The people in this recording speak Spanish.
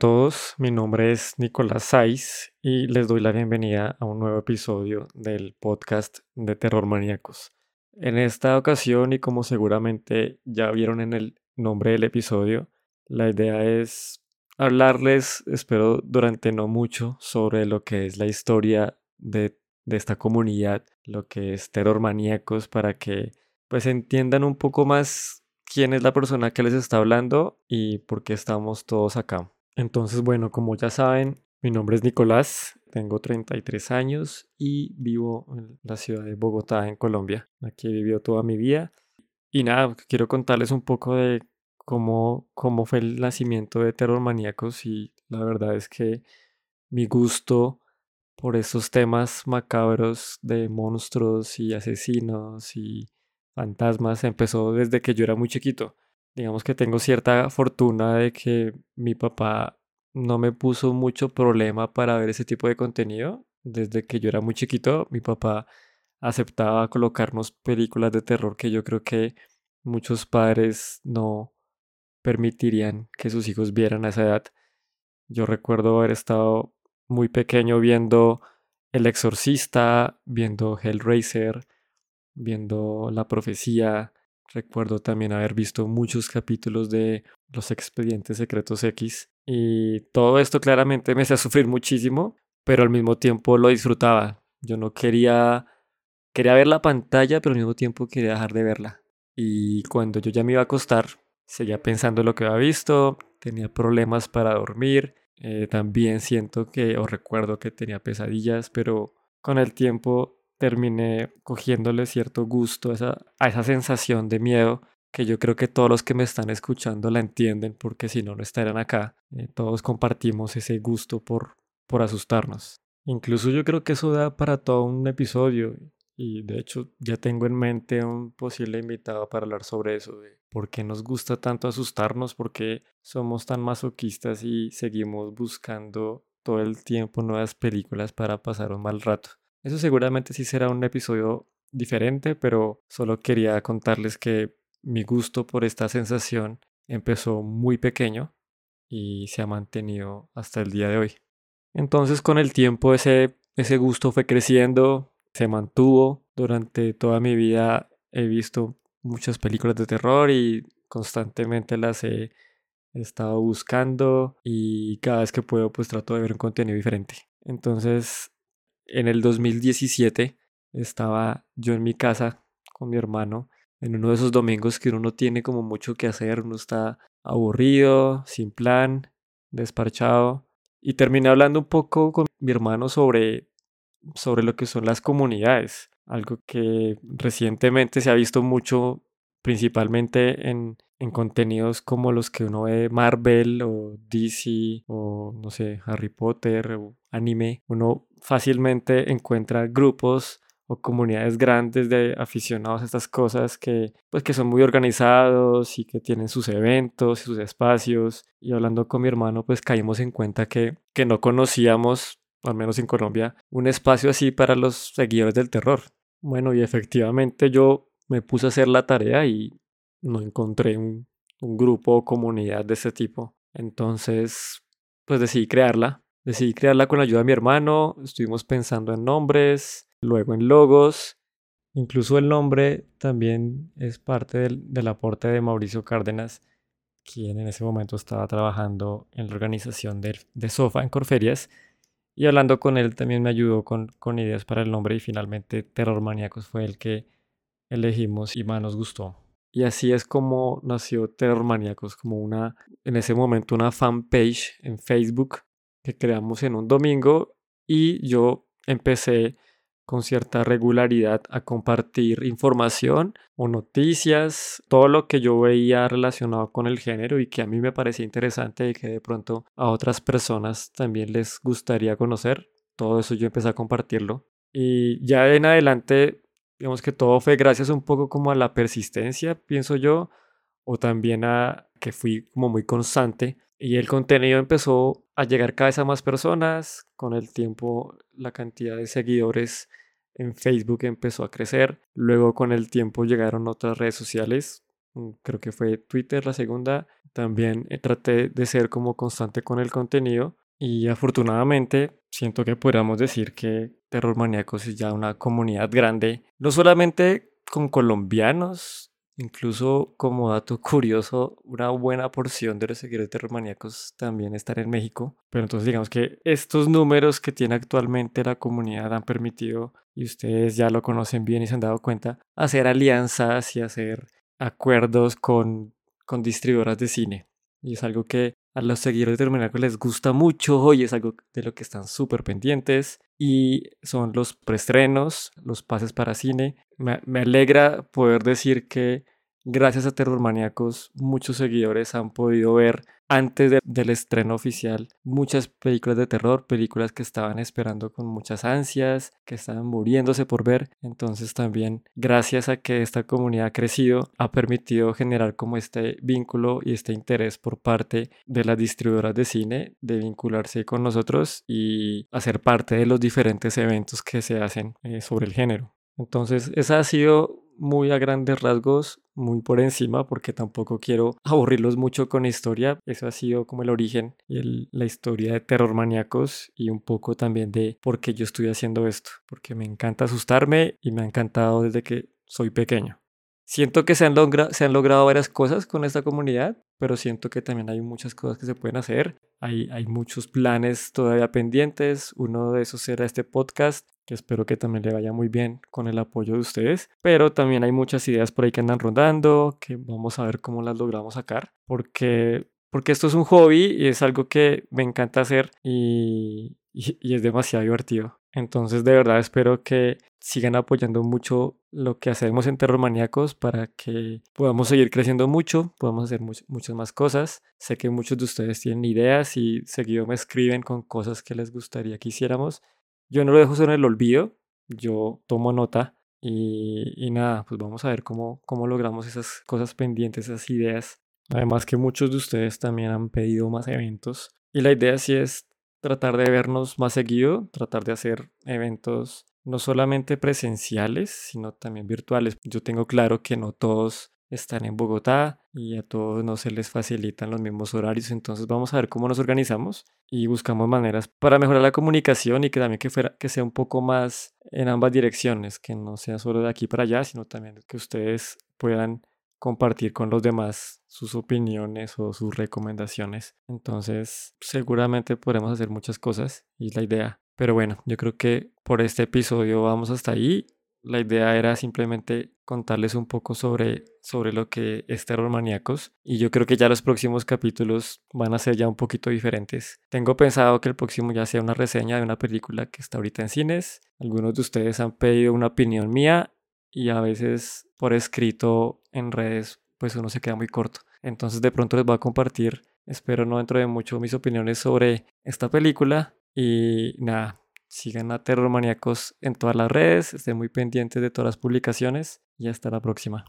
todos, mi nombre es Nicolás Saiz y les doy la bienvenida a un nuevo episodio del podcast de Terror Maníacos. En esta ocasión, y como seguramente ya vieron en el nombre del episodio, la idea es hablarles, espero durante no mucho, sobre lo que es la historia de, de esta comunidad, lo que es Terror Maníacos, para que pues entiendan un poco más quién es la persona que les está hablando y por qué estamos todos acá. Entonces, bueno, como ya saben, mi nombre es Nicolás, tengo 33 años y vivo en la ciudad de Bogotá, en Colombia. Aquí he toda mi vida. Y nada, quiero contarles un poco de cómo, cómo fue el nacimiento de Terror Maníacos y la verdad es que mi gusto por esos temas macabros de monstruos y asesinos y fantasmas empezó desde que yo era muy chiquito digamos que tengo cierta fortuna de que mi papá no me puso mucho problema para ver ese tipo de contenido. Desde que yo era muy chiquito, mi papá aceptaba colocarnos películas de terror que yo creo que muchos padres no permitirían que sus hijos vieran a esa edad. Yo recuerdo haber estado muy pequeño viendo El Exorcista, viendo Hellraiser, viendo La Profecía, Recuerdo también haber visto muchos capítulos de Los Expedientes Secretos X y todo esto claramente me hacía sufrir muchísimo, pero al mismo tiempo lo disfrutaba. Yo no quería quería ver la pantalla, pero al mismo tiempo quería dejar de verla. Y cuando yo ya me iba a acostar, seguía pensando en lo que había visto, tenía problemas para dormir, eh, también siento que o recuerdo que tenía pesadillas, pero con el tiempo terminé cogiéndole cierto gusto a esa, a esa sensación de miedo que yo creo que todos los que me están escuchando la entienden porque si no, no estarían acá. Eh, todos compartimos ese gusto por, por asustarnos. Incluso yo creo que eso da para todo un episodio y de hecho ya tengo en mente un posible invitado para hablar sobre eso, de por qué nos gusta tanto asustarnos, por qué somos tan masoquistas y seguimos buscando todo el tiempo nuevas películas para pasar un mal rato. Eso seguramente sí será un episodio diferente, pero solo quería contarles que mi gusto por esta sensación empezó muy pequeño y se ha mantenido hasta el día de hoy. Entonces con el tiempo ese, ese gusto fue creciendo, se mantuvo. Durante toda mi vida he visto muchas películas de terror y constantemente las he estado buscando y cada vez que puedo pues trato de ver un contenido diferente. Entonces en el 2017 estaba yo en mi casa con mi hermano en uno de esos domingos que uno no tiene como mucho que hacer, uno está aburrido, sin plan, desparchado. Y terminé hablando un poco con mi hermano sobre, sobre lo que son las comunidades, algo que recientemente se ha visto mucho, principalmente en, en contenidos como los que uno ve Marvel o DC o no sé, Harry Potter o anime. Uno fácilmente encuentra grupos o comunidades grandes de aficionados a estas cosas que pues que son muy organizados y que tienen sus eventos y sus espacios y hablando con mi hermano pues caímos en cuenta que, que no conocíamos al menos en Colombia un espacio así para los seguidores del terror bueno y efectivamente yo me puse a hacer la tarea y no encontré un, un grupo o comunidad de este tipo. Entonces pues decidí crearla. Decidí crearla con la ayuda de mi hermano, estuvimos pensando en nombres, luego en logos, incluso el nombre también es parte del, aporte de Mauricio Cárdenas, quien en ese momento estaba trabajando en la organización de, de Sofa en Corferias, y hablando con él también me ayudó con, con ideas para el nombre y finalmente Terror Maníacos fue el que elegimos y más nos gustó. Y así es como nació Terror Maníacos, como una, en ese momento, una fanpage en Facebook que creamos en un domingo y yo empecé con cierta regularidad a compartir información o noticias, todo lo que yo veía relacionado con el género y que a mí me parecía interesante y que de pronto a otras personas también les gustaría conocer. Todo eso yo empecé a compartirlo. Y ya en adelante, digamos que todo fue gracias un poco como a la persistencia, pienso yo, o también a que fui como muy constante y el contenido empezó a llegar cada vez a más personas. Con el tiempo la cantidad de seguidores en Facebook empezó a crecer. Luego con el tiempo llegaron otras redes sociales mm, creo que fue Twitter la segunda, también eh, traté de ser como constante con el contenido y afortunadamente siento que podríamos decir que Terror Maníacos es ya una comunidad grande, no solamente con colombianos, Incluso como dato curioso, una buena porción de los seguidores terromaníacos también están en México. Pero entonces digamos que estos números que tiene actualmente la comunidad han permitido, y ustedes ya lo conocen bien y se han dado cuenta, hacer alianzas y hacer acuerdos con, con distribuidoras de cine. Y es algo que a los seguidores de Terromaníacos les gusta mucho y es algo de lo que están súper pendientes. Y son los preestrenos, los pases para cine. Me, me alegra poder decir que Gracias a Terror Maníacos, muchos seguidores han podido ver antes del estreno oficial muchas películas de terror, películas que estaban esperando con muchas ansias, que estaban muriéndose por ver. Entonces también gracias a que esta comunidad ha crecido, ha permitido generar como este vínculo y este interés por parte de las distribuidoras de cine de vincularse con nosotros y hacer parte de los diferentes eventos que se hacen eh, sobre el género. Entonces esa ha sido muy a grandes rasgos, muy por encima, porque tampoco quiero aburrirlos mucho con historia. Eso ha sido como el origen y la historia de terror maníacos y un poco también de por qué yo estoy haciendo esto, porque me encanta asustarme y me ha encantado desde que soy pequeño. Siento que se han, se han logrado varias cosas con esta comunidad, pero siento que también hay muchas cosas que se pueden hacer. Hay, hay muchos planes todavía pendientes. Uno de esos será este podcast que espero que también le vaya muy bien con el apoyo de ustedes. Pero también hay muchas ideas por ahí que andan rondando, que vamos a ver cómo las logramos sacar, porque, porque esto es un hobby y es algo que me encanta hacer y, y, es demasiado divertido. Entonces de verdad espero que sigan apoyando mucho lo que hacemos en Terror Maníacos para que podamos seguir creciendo mucho, podamos hacer muchas más cosas. Sé que muchos de ustedes tienen ideas y seguido me escriben con cosas que les gustaría que hiciéramos yo no lo dejo en el olvido, yo tomo nota y, nada, pues vamos a ver cómo, cómo logramos esas cosas pendientes, esas ideas. Además que muchos de ustedes también han pedido más eventos y la idea sí es tratar de vernos más seguido, tratar de hacer eventos no solamente presenciales, sino también virtuales. Yo tengo claro que no todos están en Bogotá y a todos no se les facilitan los mismos horarios, entonces vamos a ver cómo nos organizamos y buscamos maneras para mejorar la comunicación y que también que, fuera, que sea un poco más en ambas direcciones, que no sea solo de aquí para allá, sino también que ustedes puedan compartir con los demás sus opiniones o sus recomendaciones. Entonces, seguramente podremos hacer muchas cosas y es la idea. Pero bueno, yo creo que por este episodio vamos hasta ahí. La idea era simplemente contarles un poco sobre, sobre lo que es Terror Maníacos y yo creo que ya los próximos capítulos van a ser ya un poquito diferentes. Tengo pensado que el próximo ya sea una reseña de una película que está ahorita en cines. Algunos de ustedes han pedido una opinión mía y a veces por escrito en redes pues uno se queda muy corto. Entonces de pronto les voy a compartir, espero no dentro de mucho, mis opiniones sobre esta película y nada, Sigan a Terror Maníacos en todas las redes, estén muy pendientes de todas las publicaciones y hasta la próxima.